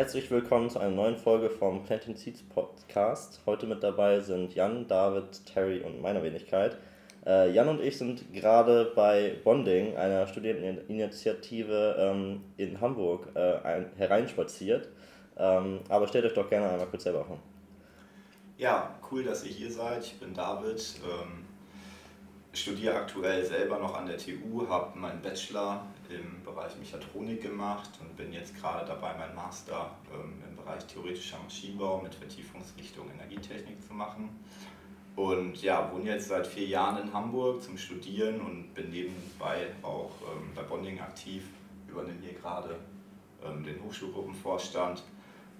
Herzlich willkommen zu einer neuen Folge vom Planting Seeds Podcast. Heute mit dabei sind Jan, David, Terry und meiner Wenigkeit. Äh, Jan und ich sind gerade bei Bonding, einer Studierendeninitiative ähm, in Hamburg, äh, ein, hereinspaziert. Ähm, aber stellt euch doch gerne einmal kurz selber vor. Ja, cool, dass ihr hier seid. Ich bin David, ähm, studiere aktuell selber noch an der TU, habe meinen Bachelor im Bereich Mechatronik gemacht und bin jetzt gerade dabei, meinen Master ähm, im Bereich theoretischer Maschinenbau mit Vertiefungsrichtung Energietechnik zu machen. Und ja, wohne jetzt seit vier Jahren in Hamburg zum Studieren und bin nebenbei auch ähm, bei Bonding aktiv, übernehme hier gerade ähm, den Hochschulgruppenvorstand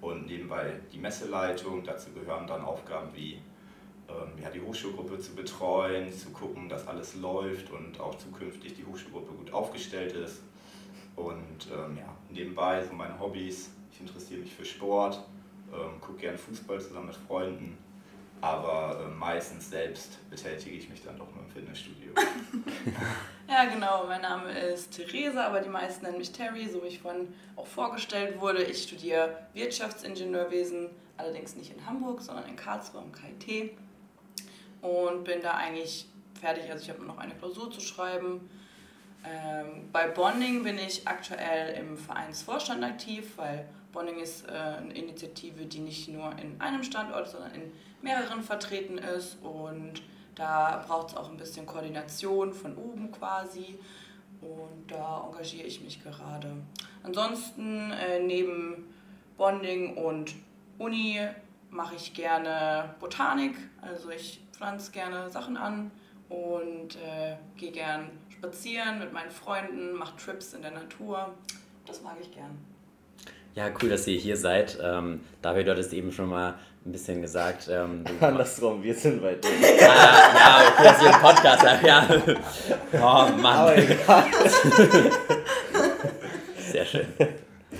und nebenbei die Messeleitung. Dazu gehören dann Aufgaben wie ja, die Hochschulgruppe zu betreuen, zu gucken, dass alles läuft und auch zukünftig die Hochschulgruppe gut aufgestellt ist. Und ähm, ja, nebenbei so meine Hobbys. Ich interessiere mich für Sport, ähm, gucke gerne Fußball zusammen mit Freunden, aber äh, meistens selbst betätige ich mich dann doch nur im Fitnessstudio. ja, genau. Mein Name ist Theresa, aber die meisten nennen mich Terry, so wie ich vorhin auch vorgestellt wurde. Ich studiere Wirtschaftsingenieurwesen, allerdings nicht in Hamburg, sondern in Karlsruhe am KIT und bin da eigentlich fertig. Also ich habe noch eine Klausur zu schreiben. Ähm, bei Bonding bin ich aktuell im Vereinsvorstand aktiv, weil Bonding ist äh, eine Initiative, die nicht nur in einem Standort, sondern in mehreren vertreten ist und da braucht es auch ein bisschen Koordination von oben quasi und da engagiere ich mich gerade. Ansonsten äh, neben Bonding und Uni mache ich gerne Botanik, also ich pflanze gerne Sachen an und äh, gehe gern spazieren mit meinen Freunden, mache Trips in der Natur. Das mag ich gern. Ja, cool, dass ihr hier seid. Ähm, David, du hattest eben schon mal ein bisschen gesagt. Ähm, Andersrum, wir sind bei dir. ah, ja, okay, dass ihr einen Podcast habt, ja. Oh Mann. Aber egal. Sehr schön.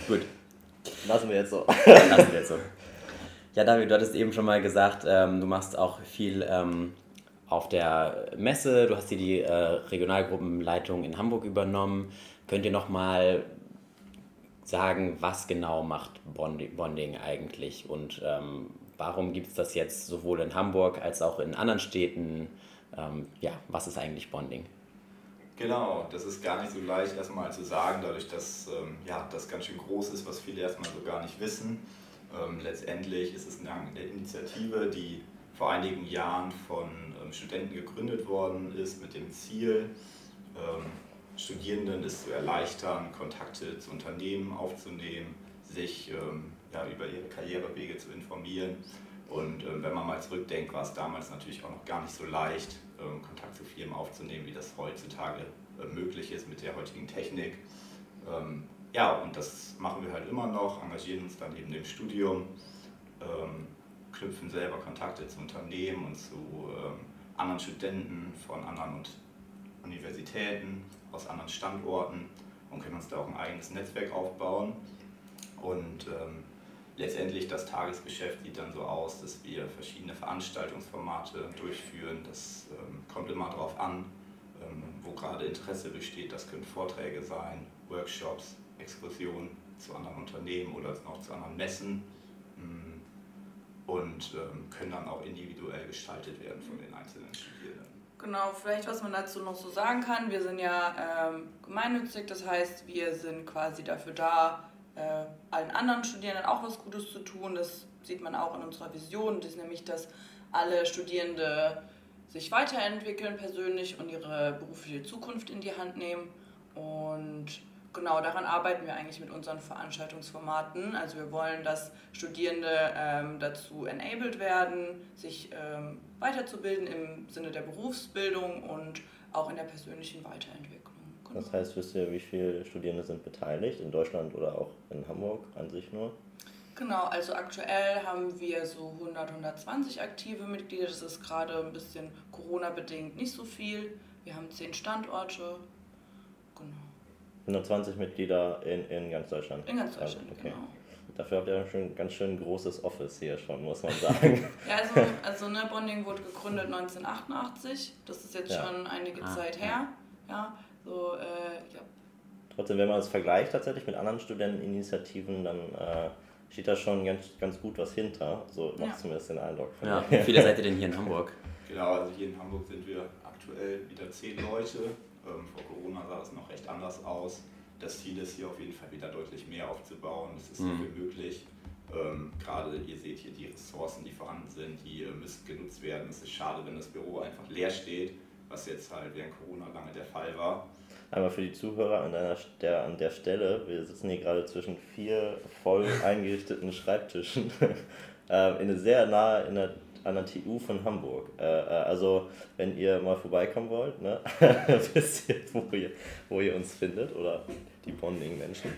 Gut. Lassen wir jetzt so. Lassen wir jetzt so. Ja, David, du hattest eben schon mal gesagt, ähm, du machst auch viel ähm, auf der Messe. Du hast hier die äh, Regionalgruppenleitung in Hamburg übernommen. Könnt ihr noch mal sagen, was genau macht Bonding eigentlich und ähm, warum gibt es das jetzt sowohl in Hamburg als auch in anderen Städten? Ähm, ja, was ist eigentlich Bonding? Genau, das ist gar nicht so leicht erstmal zu sagen, dadurch, dass ähm, ja, das ganz schön groß ist, was viele erstmal so gar nicht wissen. Ähm, letztendlich ist es eine Initiative, die vor einigen Jahren von ähm, Studenten gegründet worden ist mit dem Ziel, ähm, Studierenden es zu erleichtern, Kontakte zu Unternehmen aufzunehmen, sich ja, über ihre Karrierewege zu informieren. Und wenn man mal zurückdenkt, war es damals natürlich auch noch gar nicht so leicht, Kontakt zu Firmen aufzunehmen, wie das heutzutage äh, möglich ist mit der heutigen Technik ja, und das machen wir halt immer noch, engagieren uns dann eben im Studium, ähm, knüpfen selber Kontakte zu Unternehmen und zu ähm, anderen Studenten von anderen Universitäten, aus anderen Standorten und können uns da auch ein eigenes Netzwerk aufbauen. Und ähm, letztendlich das Tagesgeschäft sieht dann so aus, dass wir verschiedene Veranstaltungsformate durchführen. Das ähm, kommt immer darauf an, ähm, wo gerade Interesse besteht. Das können Vorträge sein, Workshops, Exkursionen zu anderen Unternehmen oder auch zu anderen Messen mm, und ähm, können dann auch individuell gestaltet werden von den einzelnen Studierenden. Genau, vielleicht was man dazu noch so sagen kann. Wir sind ja ähm, gemeinnützig, das heißt, wir sind quasi dafür da, äh, allen anderen Studierenden auch was Gutes zu tun. Das sieht man auch in unserer Vision. Das ist nämlich, dass alle Studierende sich weiterentwickeln persönlich und ihre berufliche Zukunft in die Hand nehmen. Und genau daran arbeiten wir eigentlich mit unseren Veranstaltungsformaten. Also wir wollen, dass Studierende ähm, dazu enabled werden, sich ähm, weiterzubilden im Sinne der Berufsbildung und auch in der persönlichen Weiterentwicklung. Genau. Das heißt, wisst ihr, wie viele Studierende sind beteiligt in Deutschland oder auch in Hamburg an sich nur? Genau, also aktuell haben wir so 100, 120 aktive Mitglieder. Das ist gerade ein bisschen Corona-bedingt nicht so viel. Wir haben zehn Standorte. Genau. 120 Mitglieder in, in ganz Deutschland. In ganz Deutschland, also, okay. genau. Dafür habt ihr ein schön, ganz schön großes Office hier schon, muss man sagen. ja, also, also ne, Bonding wurde gegründet 1988. Das ist jetzt ja. schon einige ah, Zeit her. Ja, so, äh, ja. Trotzdem, wenn man es vergleicht tatsächlich mit anderen Studenteninitiativen, dann äh, steht da schon ganz, ganz gut was hinter. So macht ja. zumindest den Eindruck. Ja. Wie viele seid ihr denn hier in Hamburg? Genau, also hier in Hamburg sind wir aktuell wieder zehn Leute. Ähm, vor Corona sah es noch recht anders aus. Das Ziel ist hier auf jeden Fall wieder deutlich mehr aufzubauen. Es ist mhm. so möglich. Ähm, gerade ihr seht hier die Ressourcen, die vorhanden sind, die äh, müssen genutzt werden. Es ist schade, wenn das Büro einfach leer steht, was jetzt halt während Corona lange der Fall war. Einmal für die Zuhörer an, einer, der, an der Stelle, wir sitzen hier gerade zwischen vier voll eingerichteten Schreibtischen, äh, in eine sehr nahe in der, an der TU von Hamburg. Äh, äh, also wenn ihr mal vorbeikommen wollt, ne, wisst ihr wo, ihr, wo ihr uns findet oder die Bonding-Menschen.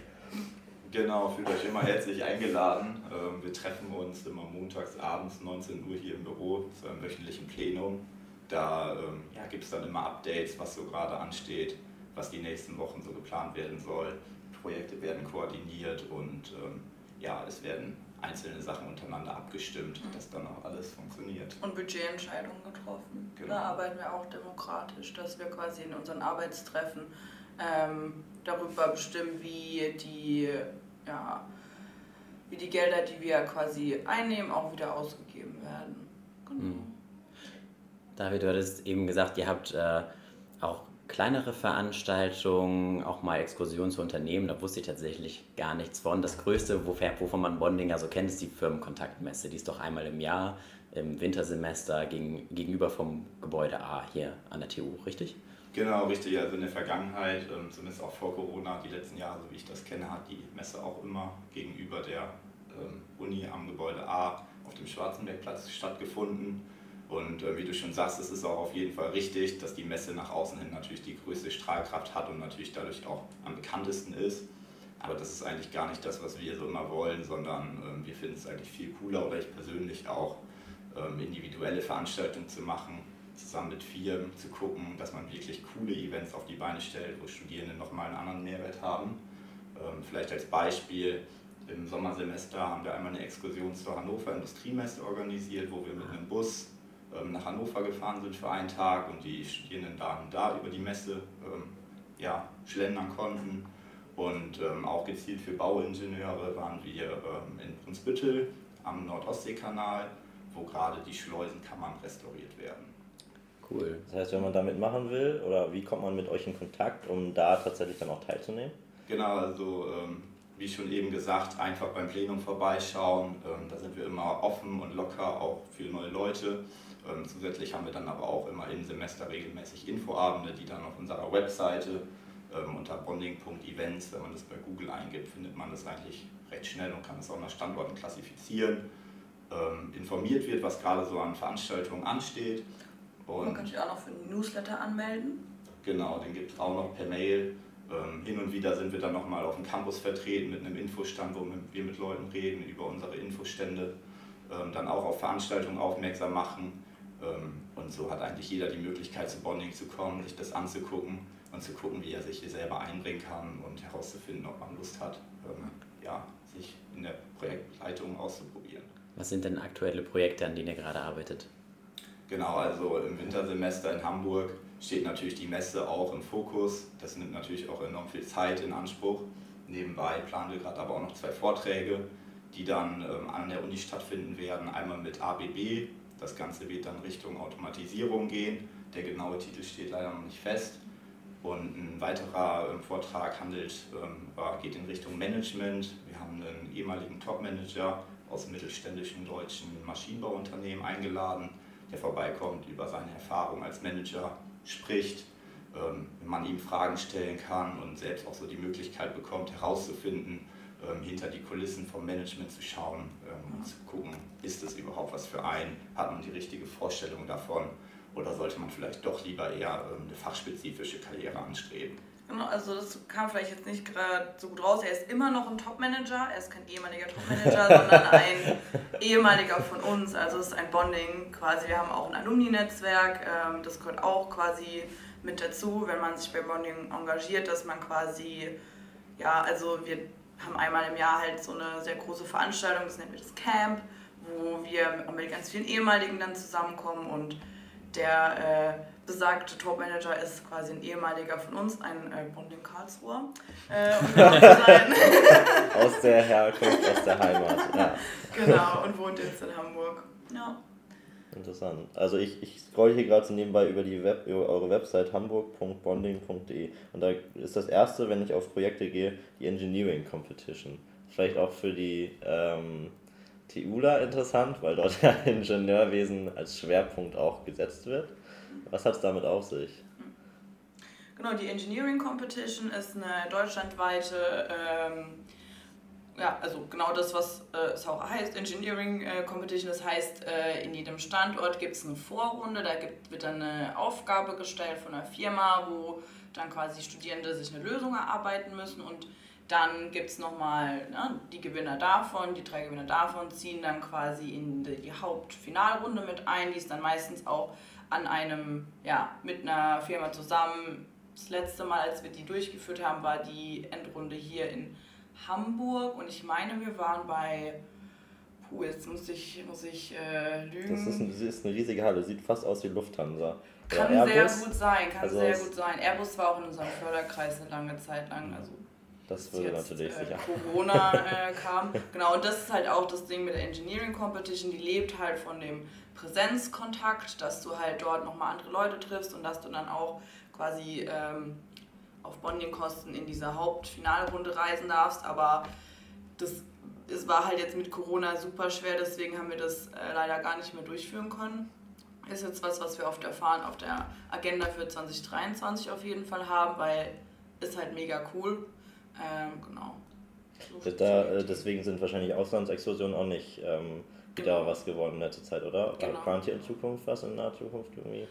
Genau, fühlt euch immer herzlich eingeladen. Ähm, wir treffen uns immer montags abends 19 Uhr hier im Büro zu einem wöchentlichen Plenum. Da ähm, ja, gibt es dann immer Updates, was so gerade ansteht, was die nächsten Wochen so geplant werden soll. Projekte werden koordiniert und ähm, ja, es werden einzelne Sachen untereinander abgestimmt, mhm. dass dann auch alles funktioniert. Und Budgetentscheidungen getroffen. Genau. Da arbeiten wir auch demokratisch, dass wir quasi in unseren Arbeitstreffen ähm, darüber bestimmen, wie die ja, wie die Gelder, die wir quasi einnehmen, auch wieder ausgegeben werden. Genau. Mhm. David, du hattest eben gesagt, ihr habt äh, auch kleinere Veranstaltungen, auch mal Exkursionen zu Unternehmen. Da wusste ich tatsächlich gar nichts von. Das Größte, wovon man Bondinger so kennt, ist die Firmenkontaktmesse. Die ist doch einmal im Jahr im Wintersemester gegenüber vom Gebäude A hier an der TU, richtig? Genau, richtig. Also in der Vergangenheit, ähm, zumindest auch vor Corona, die letzten Jahre, so wie ich das kenne, hat die Messe auch immer gegenüber der ähm, Uni am Gebäude A auf dem Schwarzenbergplatz stattgefunden. Und äh, wie du schon sagst, es ist auch auf jeden Fall richtig, dass die Messe nach außen hin natürlich die größte Strahlkraft hat und natürlich dadurch auch am bekanntesten ist. Aber das ist eigentlich gar nicht das, was wir so immer wollen, sondern ähm, wir finden es eigentlich viel cooler oder ich persönlich auch, individuelle Veranstaltungen zu machen zusammen mit Firmen zu gucken, dass man wirklich coole Events auf die Beine stellt, wo Studierende nochmal einen anderen Mehrwert haben. Ähm, vielleicht als Beispiel, im Sommersemester haben wir einmal eine Exkursion zur Hannover Industriemesse organisiert, wo wir mit einem Bus nach Hannover gefahren sind für einen Tag und die Studierenden da und da über die Messe ähm, ja, schlendern konnten. Und auch gezielt für Bauingenieure waren wir in Brunsbüttel am Nordostseekanal, wo gerade die Schleusenkammern restauriert werden. Cool. Das heißt, wenn man damit machen will, oder wie kommt man mit euch in Kontakt, um da tatsächlich dann auch teilzunehmen? Genau, also ähm, wie schon eben gesagt, einfach beim Plenum vorbeischauen. Ähm, da sind wir immer offen und locker, auch für neue Leute. Ähm, zusätzlich haben wir dann aber auch immer im Semester regelmäßig Infoabende, die dann auf unserer Webseite ähm, unter bonding.events, wenn man das bei Google eingibt, findet man das eigentlich recht schnell und kann es auch nach Standorten klassifizieren. Ähm, informiert wird, was gerade so an Veranstaltungen ansteht und Man kann sich auch noch für einen Newsletter anmelden. Genau, den gibt es auch noch per Mail. Ähm, hin und wieder sind wir dann nochmal auf dem Campus vertreten mit einem Infostand, wo wir mit Leuten reden über unsere Infostände, ähm, dann auch auf Veranstaltungen aufmerksam machen. Ähm, und so hat eigentlich jeder die Möglichkeit, zu Bonding zu kommen, sich das anzugucken und zu gucken, wie er sich hier selber einbringen kann und herauszufinden, ob man Lust hat, ähm, ja, sich in der Projektleitung auszuprobieren. Was sind denn aktuelle Projekte, an denen ihr gerade arbeitet? Genau, also im Wintersemester in Hamburg steht natürlich die Messe auch im Fokus. Das nimmt natürlich auch enorm viel Zeit in Anspruch. Nebenbei planen wir gerade aber auch noch zwei Vorträge, die dann ähm, an der Uni stattfinden werden. Einmal mit ABB, das Ganze wird dann Richtung Automatisierung gehen. Der genaue Titel steht leider noch nicht fest. Und ein weiterer ähm, Vortrag handelt, ähm, geht in Richtung Management. Wir haben einen ehemaligen Topmanager aus mittelständischen deutschen Maschinenbauunternehmen eingeladen, der vorbeikommt, über seine Erfahrung als Manager spricht, ähm, man ihm Fragen stellen kann und selbst auch so die Möglichkeit bekommt, herauszufinden, hinter die Kulissen vom Management zu schauen ähm, und zu gucken, ist das überhaupt was für einen, hat man die richtige Vorstellung davon oder sollte man vielleicht doch lieber eher eine fachspezifische Karriere anstreben. Genau, also das kam vielleicht jetzt nicht gerade so gut raus. Er ist immer noch ein Top-Manager. Er ist kein ehemaliger Top-Manager, sondern ein ehemaliger von uns. Also es ist ein Bonding quasi. Wir haben auch ein Alumni-Netzwerk. Ähm, das gehört auch quasi mit dazu, wenn man sich bei Bonding engagiert, dass man quasi, ja, also wir haben einmal im Jahr halt so eine sehr große Veranstaltung, das nennen wir das Camp, wo wir mit ganz vielen ehemaligen dann zusammenkommen und der äh, besagte Topmanager ist quasi ein ehemaliger von uns, ein äh, Bonding Karlsruher. Äh, aus der Herkunft, aus der Heimat, ja. Genau, und wohnt jetzt in Hamburg. Ja. Interessant. Also ich, ich scroll hier gerade so nebenbei über die Web, über eure Website hamburg.bonding.de und da ist das erste, wenn ich auf Projekte gehe, die Engineering Competition. Vielleicht auch für die ähm, TULA interessant, weil dort ja Ingenieurwesen als Schwerpunkt auch gesetzt wird. Was hat es damit auf sich? Genau, die Engineering Competition ist eine deutschlandweite, ähm, ja, also genau das, was äh, es auch heißt, Engineering äh, Competition. Das heißt, äh, in jedem Standort gibt es eine Vorrunde, da gibt, wird dann eine Aufgabe gestellt von einer Firma, wo dann quasi Studierende sich eine Lösung erarbeiten müssen und dann gibt es nochmal ne, die Gewinner davon, die drei Gewinner davon ziehen dann quasi in die, Hauptfinalrunde mit ein. Die ist dann meistens auch an einem, ja, mit einer Firma zusammen. Das letzte Mal, als wir die durchgeführt haben, war die Endrunde hier in Hamburg und ich meine, wir waren bei, puh, jetzt muss ich, muss ich äh, lügen. Das ist, ein, das ist eine riesige Halle, sieht fast aus wie Lufthansa. Kann sehr gut sein, kann also sehr gut sein. Airbus war auch in unserem Förderkreis eine lange Zeit lang, also das würde jetzt, natürlich äh, sicher. Corona äh, kam. Genau, und das ist halt auch das Ding mit der Engineering Competition, die lebt halt von dem Präsenzkontakt, dass du halt dort nochmal andere Leute triffst und dass du dann auch quasi ähm, auf Bonding-Kosten in dieser Hauptfinalrunde reisen darfst. Aber das es war halt jetzt mit Corona super schwer, deswegen haben wir das äh, leider gar nicht mehr durchführen können. Ist jetzt was, was wir auf der, Fahne, auf der Agenda für 2023 auf jeden Fall haben, weil ist halt mega cool. Ähm, genau. So da, äh, deswegen sind wahrscheinlich Auslandsexkursionen auch nicht ähm, wieder genau. was geworden in letzter Zeit, oder? Genau. Plant ihr in Zukunft was in naher Zukunft irgendwie?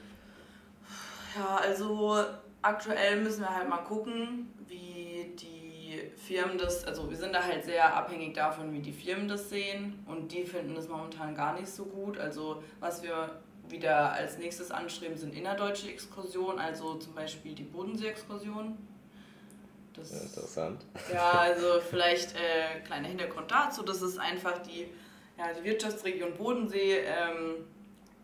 Ja, also aktuell müssen wir halt mal gucken, wie die Firmen das, also wir sind da halt sehr abhängig davon, wie die Firmen das sehen und die finden das momentan gar nicht so gut. Also was wir wieder als nächstes anstreben, sind innerdeutsche Exkursionen, also zum Beispiel die Bodensee-Exkursion das, ja, interessant. Ja, also vielleicht äh, kleiner Hintergrund dazu, das ist einfach die, ja, die Wirtschaftsregion Bodensee, ähm,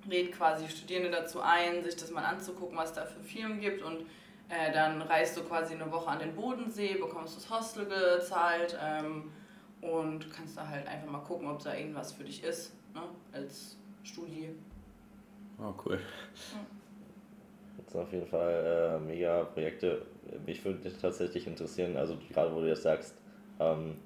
lädt quasi Studierende dazu ein, sich das mal anzugucken, was da für Firmen gibt und äh, dann reist du quasi eine Woche an den Bodensee, bekommst das Hostel gezahlt ähm, und kannst da halt einfach mal gucken, ob da irgendwas für dich ist, ne, als Studie. Oh, cool. Ja. Das sind auf jeden Fall äh, mega Projekte mich würde tatsächlich interessieren, also gerade wo du jetzt sagst, ähm,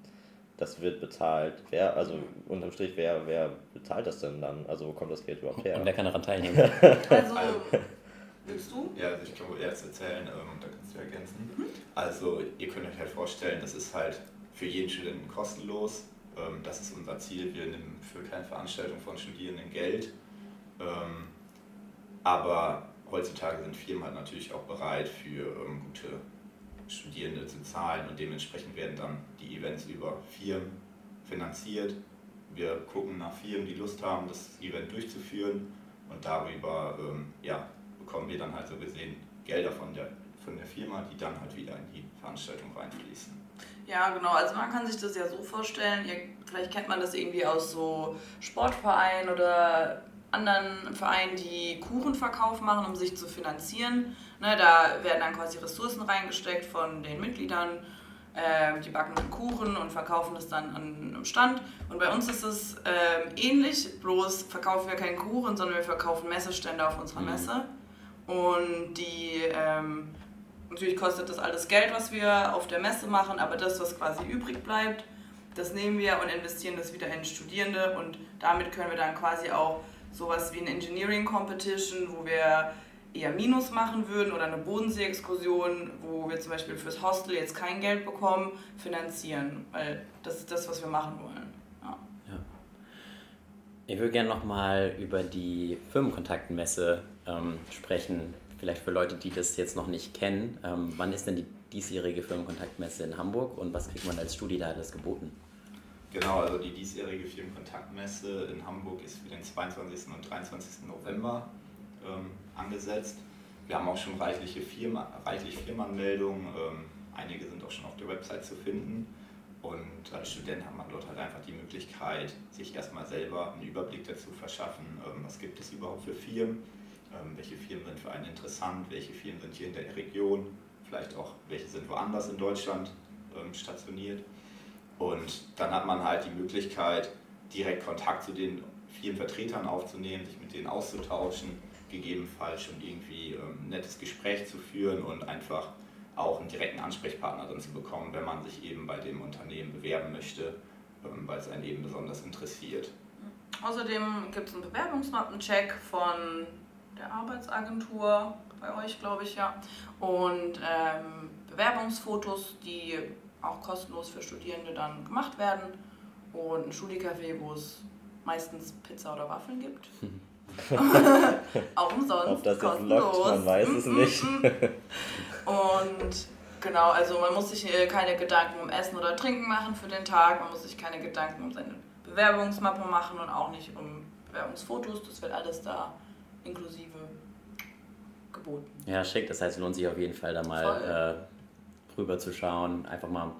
das wird bezahlt. Wer, also unterm Strich, wer, wer bezahlt das denn dann? Also wo kommt das Geld überhaupt her? Und wer kann daran teilnehmen? also, willst du? Ja, also ich kann wohl erst erzählen ähm, und da kannst du ergänzen. Mhm. Also ihr könnt euch halt vorstellen, das ist halt für jeden Studenten kostenlos. Ähm, das ist unser Ziel. Wir nehmen für keine Veranstaltung von Studierenden Geld. Ähm, aber heutzutage sind Firmen halt natürlich auch bereit, für ähm, gute Studierende zu zahlen und dementsprechend werden dann die Events über Firmen finanziert. Wir gucken nach Firmen, die Lust haben, das Event durchzuführen und darüber ähm, ja, bekommen wir dann halt so gesehen Gelder von der, von der Firma, die dann halt wieder in die Veranstaltung reinfließen. Ja, genau. Also man kann sich das ja so vorstellen, ihr, vielleicht kennt man das irgendwie aus so Sportvereinen oder anderen Vereinen, die Kuchenverkauf machen, um sich zu finanzieren. Ne, da werden dann quasi Ressourcen reingesteckt von den Mitgliedern. Äh, die backen dann Kuchen und verkaufen das dann an einem Stand. Und bei uns ist es äh, ähnlich, bloß verkaufen wir keinen Kuchen, sondern wir verkaufen Messestände auf unserer mhm. Messe. Und die ähm, natürlich kostet das alles Geld, was wir auf der Messe machen, aber das, was quasi übrig bleibt, das nehmen wir und investieren das wieder in Studierende und damit können wir dann quasi auch sowas wie eine Engineering Competition, wo wir eher Minus machen würden oder eine Bodensee-Exkursion, wo wir zum Beispiel fürs Hostel jetzt kein Geld bekommen, finanzieren, weil das ist das, was wir machen wollen. Ja. ja. Ich würde gerne nochmal über die Firmenkontaktmesse ähm, sprechen, vielleicht für Leute, die das jetzt noch nicht kennen. Ähm, wann ist denn die diesjährige Firmenkontaktmesse in Hamburg und was kriegt man als Studieleiter geboten? Genau, also die diesjährige Firmenkontaktmesse in Hamburg ist für den 22. und 23. November ähm, angesetzt. Wir haben auch schon reichliche Firma, reichlich Firmenanmeldungen, ähm, einige sind auch schon auf der Website zu finden. Und als Student hat man dort halt einfach die Möglichkeit, sich erstmal selber einen Überblick dazu verschaffen, ähm, was gibt es überhaupt für Firmen, welche Firmen sind für einen interessant, welche Firmen sind hier in der Region, vielleicht auch welche sind woanders in Deutschland ähm, stationiert. Und dann hat man halt die Möglichkeit, direkt Kontakt zu den Firmenvertretern aufzunehmen, sich mit denen auszutauschen, gegebenenfalls schon irgendwie ähm, ein nettes Gespräch zu führen und einfach auch einen direkten Ansprechpartner dann zu bekommen, wenn man sich eben bei dem Unternehmen bewerben möchte, ähm, weil es einen eben besonders interessiert. Außerdem gibt es einen Bewerbungsmappencheck von der Arbeitsagentur, bei euch glaube ich ja, und ähm, Bewerbungsfotos, die auch kostenlos für Studierende dann gemacht werden und ein Schulcafé, wo es meistens Pizza oder Waffeln gibt. auch umsonst. Ob das jetzt lockt, man weiß es nicht. und genau, also man muss sich keine Gedanken um Essen oder Trinken machen für den Tag, man muss sich keine Gedanken um seine Bewerbungsmappe machen und auch nicht um Bewerbungsfotos, das wird alles da inklusive geboten. Ja, schick, das heißt, es lohnt sich auf jeden Fall da mal äh, rüber zu schauen, einfach mal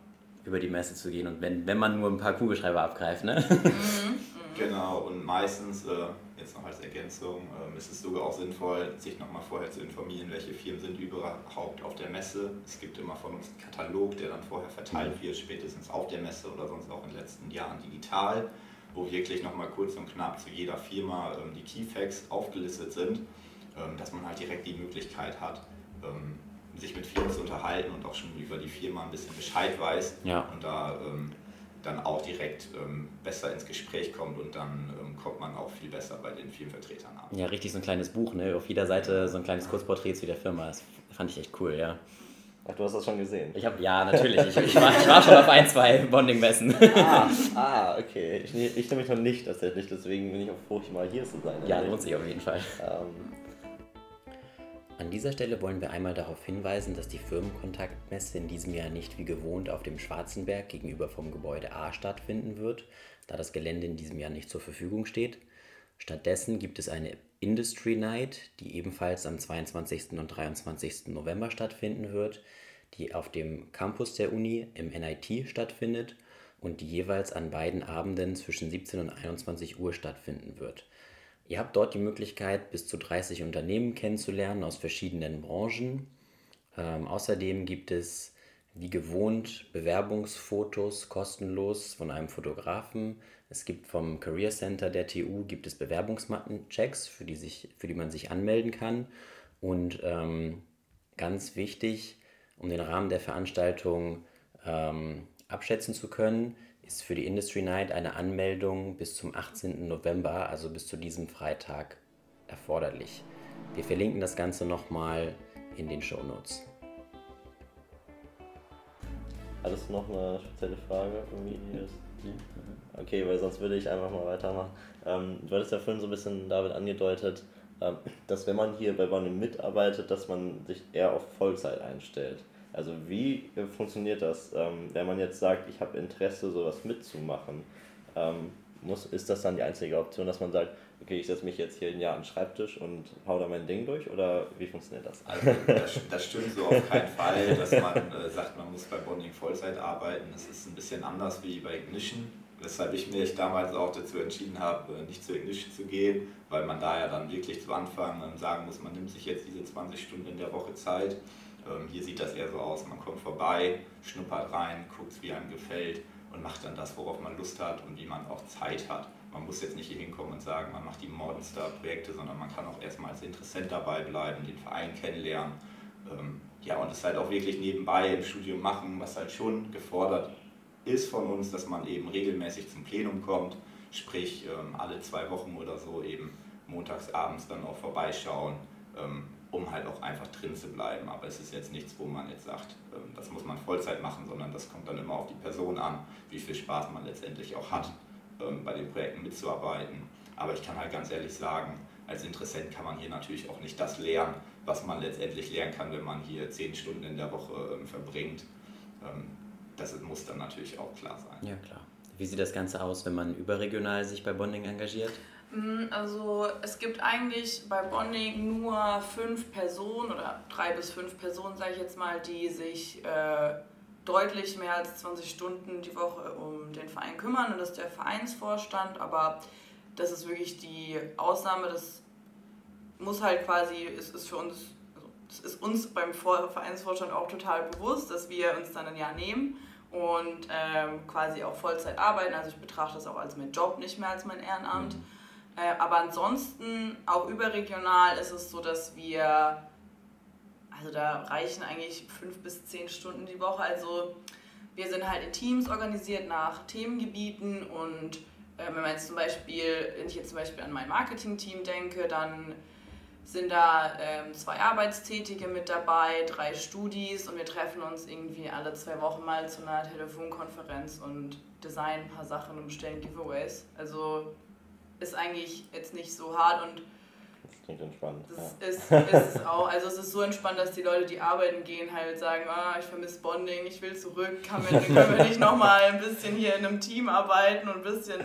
über die Messe zu gehen und wenn, wenn man nur ein paar Kugelschreiber abgreift, ne? Mhm. Genau, und meistens, äh, jetzt noch als Ergänzung, äh, ist es sogar auch sinnvoll, sich nochmal vorher zu informieren, welche Firmen sind überhaupt auf der Messe. Es gibt immer von uns einen Katalog, der dann vorher verteilt wird, spätestens auf der Messe oder sonst auch in den letzten Jahren digital, wo wirklich nochmal kurz und knapp zu jeder Firma ähm, die Keyfacts aufgelistet sind, ähm, dass man halt direkt die Möglichkeit hat, ähm, sich mit Firmen zu unterhalten und auch schon über die Firma ein bisschen Bescheid weiß ja. und da dann auch direkt ähm, besser ins Gespräch kommt und dann ähm, kommt man auch viel besser bei den Firmenvertretern an. Ja, richtig so ein kleines Buch, ne? Auf jeder Seite so ein kleines Kurzporträt zu der Firma. Das fand ich echt cool, ja. Ach, du hast das schon gesehen? Ich habe, ja, natürlich. Ich, ich, war, ich, war, schon auf ein, zwei Bonding-Messen. Ah, ah, okay. Ich, ich nämlich noch nicht tatsächlich, deswegen bin ich auch froh, mal hier zu sein. Ja, lohnt sich auf jeden Fall. Ähm, an dieser Stelle wollen wir einmal darauf hinweisen, dass die Firmenkontaktmesse in diesem Jahr nicht wie gewohnt auf dem Schwarzenberg gegenüber vom Gebäude A stattfinden wird, da das Gelände in diesem Jahr nicht zur Verfügung steht. Stattdessen gibt es eine Industry Night, die ebenfalls am 22. und 23. November stattfinden wird, die auf dem Campus der Uni im NIT stattfindet und die jeweils an beiden Abenden zwischen 17 und 21 Uhr stattfinden wird. Ihr habt dort die Möglichkeit, bis zu 30 Unternehmen kennenzulernen aus verschiedenen Branchen. Ähm, außerdem gibt es wie gewohnt Bewerbungsfotos kostenlos von einem Fotografen. Es gibt vom Career Center der TU gibt es Bewerbungsmattenchecks, für die, sich, für die man sich anmelden kann. Und ähm, ganz wichtig, um den Rahmen der Veranstaltung ähm, abschätzen zu können, ist für die Industry Night eine Anmeldung bis zum 18. November, also bis zu diesem Freitag, erforderlich. Wir verlinken das Ganze nochmal in den Show Notes. Hattest du noch eine spezielle Frage? Okay, weil sonst würde ich einfach mal weitermachen. Ähm, du hattest ja vorhin so ein bisschen David angedeutet, ähm, dass wenn man hier bei Bonnie mitarbeitet, dass man sich eher auf Vollzeit einstellt. Also wie äh, funktioniert das, ähm, wenn man jetzt sagt, ich habe Interesse, sowas mitzumachen? Ähm, muss, ist das dann die einzige Option, dass man sagt, okay, ich setze mich jetzt hier ein Jahr an den Schreibtisch und hau da mein Ding durch oder wie funktioniert das? Also das, das stimmt so auf keinen Fall, dass man äh, sagt, man muss bei Bonding Vollzeit arbeiten. Das ist ein bisschen anders wie bei Ignition, weshalb ich mich damals auch dazu entschieden habe, äh, nicht zu Ignition zu gehen, weil man da ja dann wirklich zu Anfang sagen muss, man nimmt sich jetzt diese 20 Stunden in der Woche Zeit ähm, hier sieht das eher so aus, man kommt vorbei, schnuppert rein, guckt, wie einem gefällt und macht dann das, worauf man Lust hat und wie man auch Zeit hat. Man muss jetzt nicht hier hinkommen und sagen, man macht die Monster-Projekte, sondern man kann auch erstmal als Interessent dabei bleiben, den Verein kennenlernen. Ähm, ja, und es halt auch wirklich nebenbei im Studium machen, was halt schon gefordert ist von uns, dass man eben regelmäßig zum Plenum kommt, sprich ähm, alle zwei Wochen oder so eben montags abends dann auch vorbeischauen um halt auch einfach drin zu bleiben. Aber es ist jetzt nichts, wo man jetzt sagt, ähm, das muss man Vollzeit machen, sondern das kommt dann immer auf die Person an, wie viel Spaß man letztendlich auch hat, ähm, bei den Projekten mitzuarbeiten. Aber ich kann halt ganz ehrlich sagen, als Interessent kann man hier natürlich auch nicht das lernen, was man letztendlich lernen kann, wenn man hier zehn Stunden in der Woche ähm, verbringt. Das muss dann natürlich auch klar sein. Ja, klar. Wie sieht das Ganze aus, wenn man überregional sich bei Bonding engagiert? Mm, also es gibt eigentlich bei Bonding nur fünf Personen oder drei bis fünf Personen, sage ich jetzt mal, die sich äh, deutlich mehr als 20 Stunden die Woche um den Verein kümmern und das ist der Vereinsvorstand, aber das ist wirklich die Ausnahme, das muss halt quasi, es ist für uns, also es ist uns beim Vereinsvorstand auch total bewusst, dass wir uns dann ein Jahr nehmen und ähm, quasi auch Vollzeit arbeiten. Also ich betrachte das auch als mein Job, nicht mehr als mein Ehrenamt. Mhm. Äh, aber ansonsten, auch überregional, ist es so, dass wir, also da reichen eigentlich fünf bis zehn Stunden die Woche. Also wir sind halt in Teams organisiert nach Themengebieten und äh, wenn man jetzt zum Beispiel, wenn ich jetzt zum Beispiel an mein Marketing-Team denke, dann sind da ähm, zwei Arbeitstätige mit dabei, drei Studis und wir treffen uns irgendwie alle zwei Wochen mal zu einer Telefonkonferenz und designen ein paar Sachen und bestellen Giveaways. Also ist eigentlich jetzt nicht so hart und das klingt entspannt. Das ja. ist, ist es auch. Also es ist so entspannt, dass die Leute, die arbeiten gehen, halt sagen, ah, ich vermisse Bonding, ich will zurück, kann wir, können wir nicht nochmal ein bisschen hier in einem Team arbeiten und ein bisschen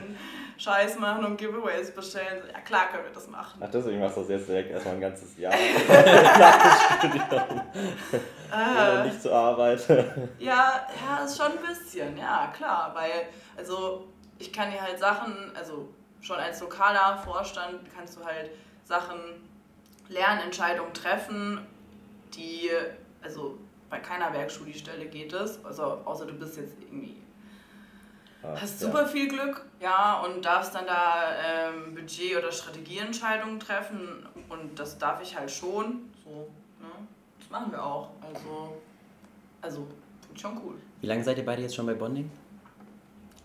Scheiß machen und Giveaways bestellen. Ja klar können wir das machen. Ach, deswegen machst du das jetzt direkt erstmal ein ganzes Jahr nach nicht zur Arbeit. Ja, ja, ist schon ein bisschen, ja klar, weil also ich kann dir halt Sachen, also schon als lokaler Vorstand kannst du halt Sachen lernen, Entscheidungen treffen, die, also bei keiner Werkschulstelle geht es, also außer du bist jetzt irgendwie Ach, hast super ja. viel Glück, ja, und darfst dann da ähm, Budget- oder Strategieentscheidungen treffen und das darf ich halt schon. So, ne? Das machen wir auch. Also, also schon cool. Wie lange seid ihr beide jetzt schon bei Bonding?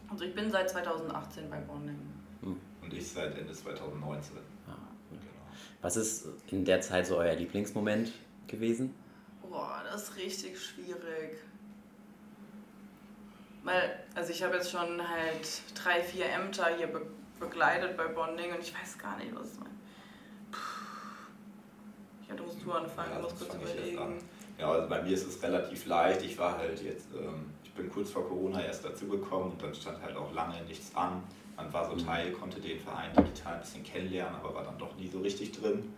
Also ich bin seit 2018 bei Bonding. Hm. Und ich seit Ende 2019. Was ist in der Zeit so euer Lieblingsmoment gewesen? Boah, das ist richtig schwierig. Weil, also ich habe jetzt schon halt drei, vier Ämter hier be begleitet bei Bonding und ich weiß gar nicht, was mein. Ja, du musst du anfangen, ja, musst kurz überlegen. Ja, also bei mir ist es relativ leicht. Ich war halt jetzt, ähm, ich bin kurz vor Corona erst dazugekommen und dann stand halt auch lange nichts an. Man war so. Teil, konnte den Verein digital ein bisschen kennenlernen, aber war dann doch nie so richtig drin.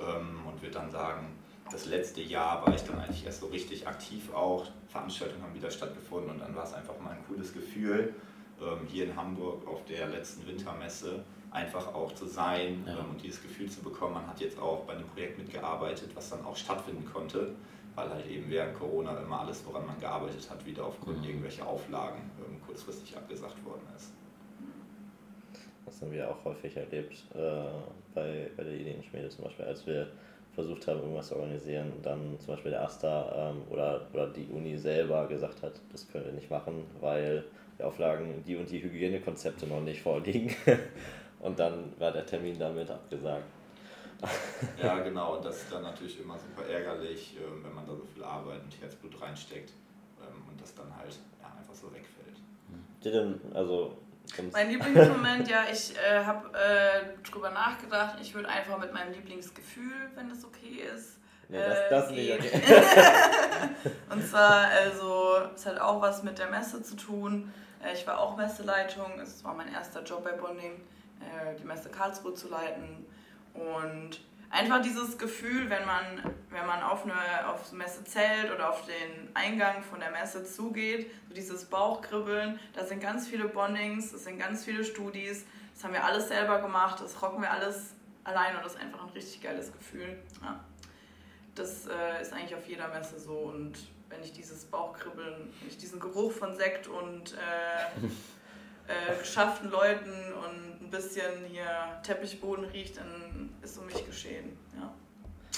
Ähm, und würde dann sagen, das letzte Jahr war ich dann eigentlich erst so richtig aktiv auch. Veranstaltungen haben wieder stattgefunden und dann war es einfach mal ein cooles Gefühl, ähm, hier in Hamburg auf der letzten Wintermesse einfach auch zu sein ja. ähm, und dieses Gefühl zu bekommen, man hat jetzt auch bei einem Projekt mitgearbeitet, was dann auch stattfinden konnte, weil halt eben während Corona immer alles, woran man gearbeitet hat, wieder aufgrund mhm. irgendwelcher Auflagen kurzfristig abgesagt worden ist. Das haben wir auch häufig erlebt äh, bei, bei der Ideenschmiede zum Beispiel, als wir versucht haben, irgendwas zu organisieren und dann zum Beispiel der AStA ähm, oder, oder die Uni selber gesagt hat, das können wir nicht machen, weil die Auflagen, die und die Hygienekonzepte noch nicht vorliegen. und dann war der Termin damit abgesagt. ja, genau, und das ist dann natürlich immer super ärgerlich, ähm, wenn man da so viel Arbeit und Herzblut reinsteckt ähm, und das dann halt ja, einfach so wegfällt. Denn, also mein Lieblingsmoment, ja, ich äh, habe äh, drüber nachgedacht. Ich würde einfach mit meinem Lieblingsgefühl, wenn das okay ist. Nee, das, äh, das nicht okay. Und zwar, also, es hat auch was mit der Messe zu tun. Äh, ich war auch Messeleitung. Es war mein erster Job bei Bonding, äh, die Messe Karlsruhe zu leiten. Und einfach dieses Gefühl, wenn man, wenn man auf eine auf Messezelt oder auf den Eingang von der Messe zugeht, so dieses Bauchkribbeln, da sind ganz viele Bondings, das sind ganz viele Studis, das haben wir alles selber gemacht, das rocken wir alles allein und das ist einfach ein richtig geiles Gefühl. Ja. Das äh, ist eigentlich auf jeder Messe so und wenn ich dieses Bauchkribbeln, wenn ich diesen Geruch von Sekt und äh, äh, geschafften Leuten und ein bisschen hier Teppichboden riecht, dann ist um mich geschehen. Ja.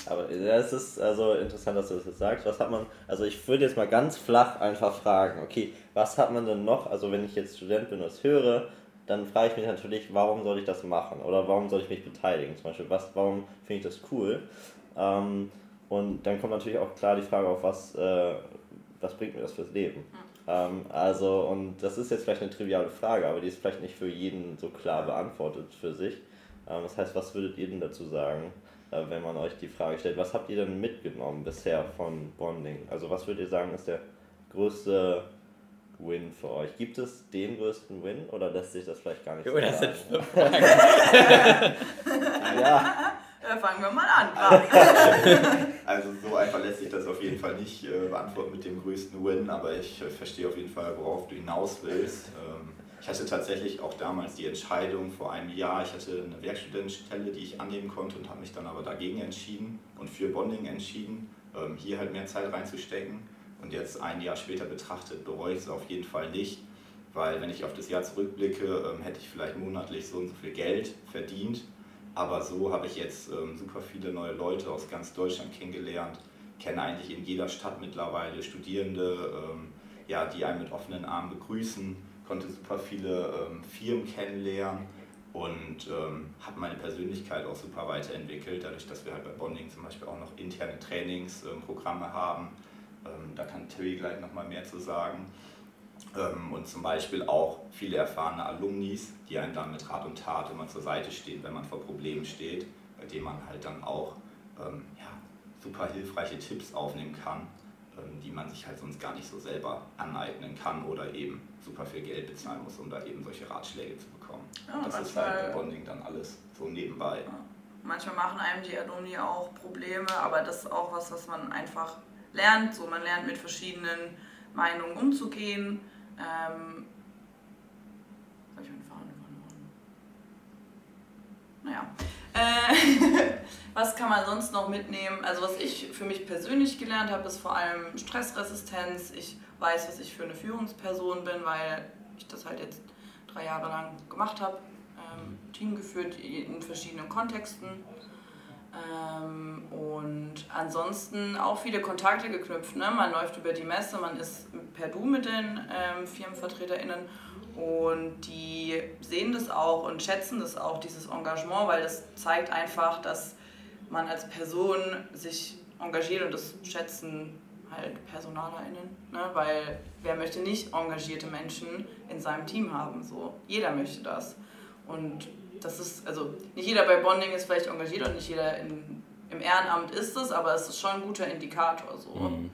Aber es ist also interessant, dass du das jetzt sagst. Was hat man, also ich würde jetzt mal ganz flach einfach fragen, okay, was hat man denn noch, also wenn ich jetzt Student bin und das höre, dann frage ich mich natürlich, warum soll ich das machen oder warum soll ich mich beteiligen? Zum Beispiel, was, warum finde ich das cool? Ähm, und dann kommt natürlich auch klar die Frage auf, was, äh, was bringt mir das fürs Leben? Mhm. Ähm, also, und das ist jetzt vielleicht eine triviale Frage, aber die ist vielleicht nicht für jeden so klar beantwortet für sich. Ähm, das heißt, was würdet ihr denn dazu sagen, äh, wenn man euch die Frage stellt, was habt ihr denn mitgenommen bisher von Bonding? Also, was würdet ihr sagen, ist der größte Win für euch? Gibt es den größten Win oder lässt sich das vielleicht gar nicht so das sind ja. Äh, fangen wir mal an. also so einfach lässt sich das auf jeden Fall nicht äh, beantworten mit dem größten Win, aber ich äh, verstehe auf jeden Fall, worauf du hinaus willst. Ähm, ich hatte tatsächlich auch damals die Entscheidung vor einem Jahr, ich hatte eine Werkstudentenstelle, die ich annehmen konnte und habe mich dann aber dagegen entschieden und für Bonding entschieden, ähm, hier halt mehr Zeit reinzustecken. Und jetzt ein Jahr später betrachtet bereue ich es auf jeden Fall nicht, weil wenn ich auf das Jahr zurückblicke, ähm, hätte ich vielleicht monatlich so und so viel Geld verdient. Aber so habe ich jetzt ähm, super viele neue Leute aus ganz Deutschland kennengelernt, kenne eigentlich in jeder Stadt mittlerweile Studierende, ja, die einen mit offenen Armen begrüßen konnte super viele ähm, Firmen kennenlernen und ähm, habe meine Persönlichkeit auch super weiterentwickelt, dadurch, dass wir halt bei Bonding zum Beispiel auch noch interne Trainingsprogramme ähm, haben. Ähm, da kann Terry gleich nochmal mehr zu sagen. Ähm, und zum Beispiel auch viele erfahrene Alumnis, die einen dann mit Rat und Tat immer zur Seite stehen, wenn man vor Problemen steht, bei denen man halt dann auch ähm, ja, super hilfreiche Tipps aufnehmen kann ähm, die man sich halt sonst gar nicht so selber aneignen kann oder eben super viel Geld bezahlen muss, um da eben solche Ratschläge zu bekommen. Ja, das ist halt bei Bonding dann alles so nebenbei. Ja. Manchmal machen einem die Alumni auch Probleme, aber das ist auch was, was man einfach lernt. So, man lernt mit verschiedenen Meinungen umzugehen. Ähm, habe ich meine Fahne verloren? Naja. Äh, Was kann man sonst noch mitnehmen? Also was ich für mich persönlich gelernt habe, ist vor allem Stressresistenz. Ich weiß, was ich für eine Führungsperson bin, weil ich das halt jetzt drei Jahre lang gemacht habe. Ähm, Team geführt in verschiedenen Kontexten. Ähm, und ansonsten auch viele Kontakte geknüpft. Ne? Man läuft über die Messe, man ist per Du mit den ähm, FirmenvertreterInnen und die sehen das auch und schätzen das auch, dieses Engagement, weil das zeigt einfach, dass man als Person sich engagiert und das schätzen halt PersonalerInnen, ne? weil wer möchte nicht engagierte Menschen in seinem Team haben, so. Jeder möchte das. Und das ist, also nicht jeder bei Bonding ist vielleicht engagiert und nicht jeder in, im Ehrenamt ist es, aber es ist schon ein guter Indikator, so. Mhm.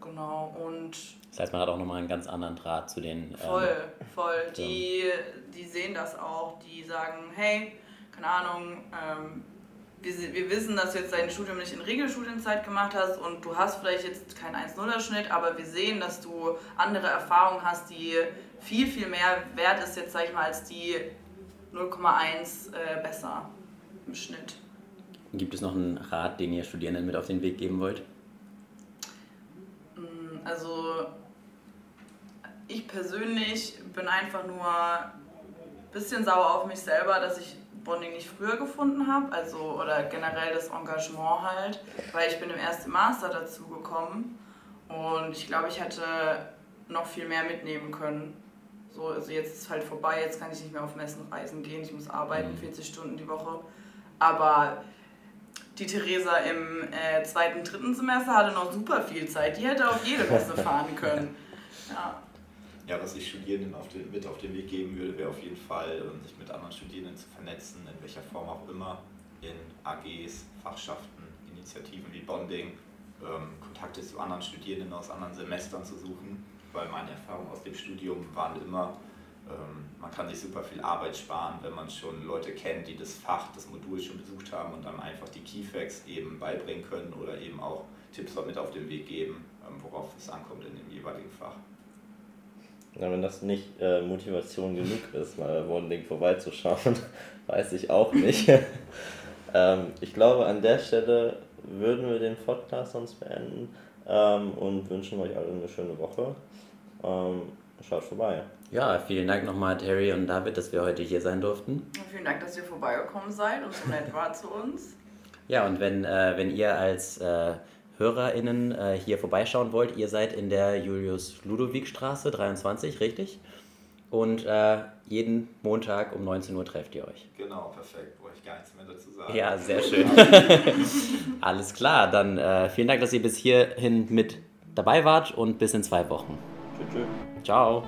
Genau, und... Das heißt, man hat auch nochmal einen ganz anderen Draht zu den... Voll, ähm, voll. Die, die sehen das auch, die sagen, hey, keine Ahnung, ähm, wir, wir wissen, dass du jetzt dein Studium nicht in Regelstudienzeit gemacht hast und du hast vielleicht jetzt keinen 1-0er-Schnitt, aber wir sehen, dass du andere Erfahrungen hast, die viel, viel mehr wert ist jetzt, sag ich mal, als die 0,1 äh, besser im Schnitt. Gibt es noch einen Rat, den ihr Studierenden mit auf den Weg geben wollt? Mm, also ich persönlich bin einfach nur ein bisschen sauer auf mich selber, dass ich Bonding nicht früher gefunden habe, also oder generell das Engagement halt, weil ich bin im ersten Master dazu gekommen und ich glaube, ich hätte noch viel mehr mitnehmen können. So, also jetzt ist es halt vorbei, jetzt kann ich nicht mehr auf Messen reisen gehen, ich muss arbeiten, 40 mhm. Stunden die Woche. Aber die Theresa im äh, zweiten, dritten Semester hatte noch super viel Zeit, die hätte auf jede Messe fahren können. Ja. Ja, was ich Studierenden auf den, mit auf den Weg geben würde, wäre auf jeden Fall, ähm, sich mit anderen Studierenden zu vernetzen, in welcher Form auch immer, in AGs, Fachschaften, Initiativen wie Bonding, ähm, Kontakte zu anderen Studierenden aus anderen Semestern zu suchen, weil meine Erfahrungen aus dem Studium waren immer, ähm, man kann sich super viel Arbeit sparen, wenn man schon Leute kennt, die das Fach, das Modul schon besucht haben und dann einfach die Keyfacts eben beibringen können oder eben auch Tipps mit auf den Weg geben, worauf es ankommt in dem jeweiligen Fach. Ja, wenn das nicht äh, Motivation genug ist, mal bei Bonding vorbeizuschauen, weiß ich auch nicht. ähm, ich glaube, an der Stelle würden wir den Podcast sonst beenden ähm, und wünschen euch alle eine schöne Woche. Ähm, schaut vorbei. Ja, vielen Dank nochmal, Terry und David, dass wir heute hier sein durften. vielen Dank, dass ihr vorbeigekommen seid und so nett wart zu uns. Ja, und wenn, äh, wenn ihr als äh, HörerInnen äh, hier vorbeischauen wollt, ihr seid in der Julius-Ludowig-Straße 23, richtig? Und äh, jeden Montag um 19 Uhr trefft ihr euch. Genau, perfekt. Brauche ich gar nichts mehr dazu sagen. Ja, sehr schön. Alles klar, dann äh, vielen Dank, dass ihr bis hierhin mit dabei wart und bis in zwei Wochen. Tschüss. Ciao.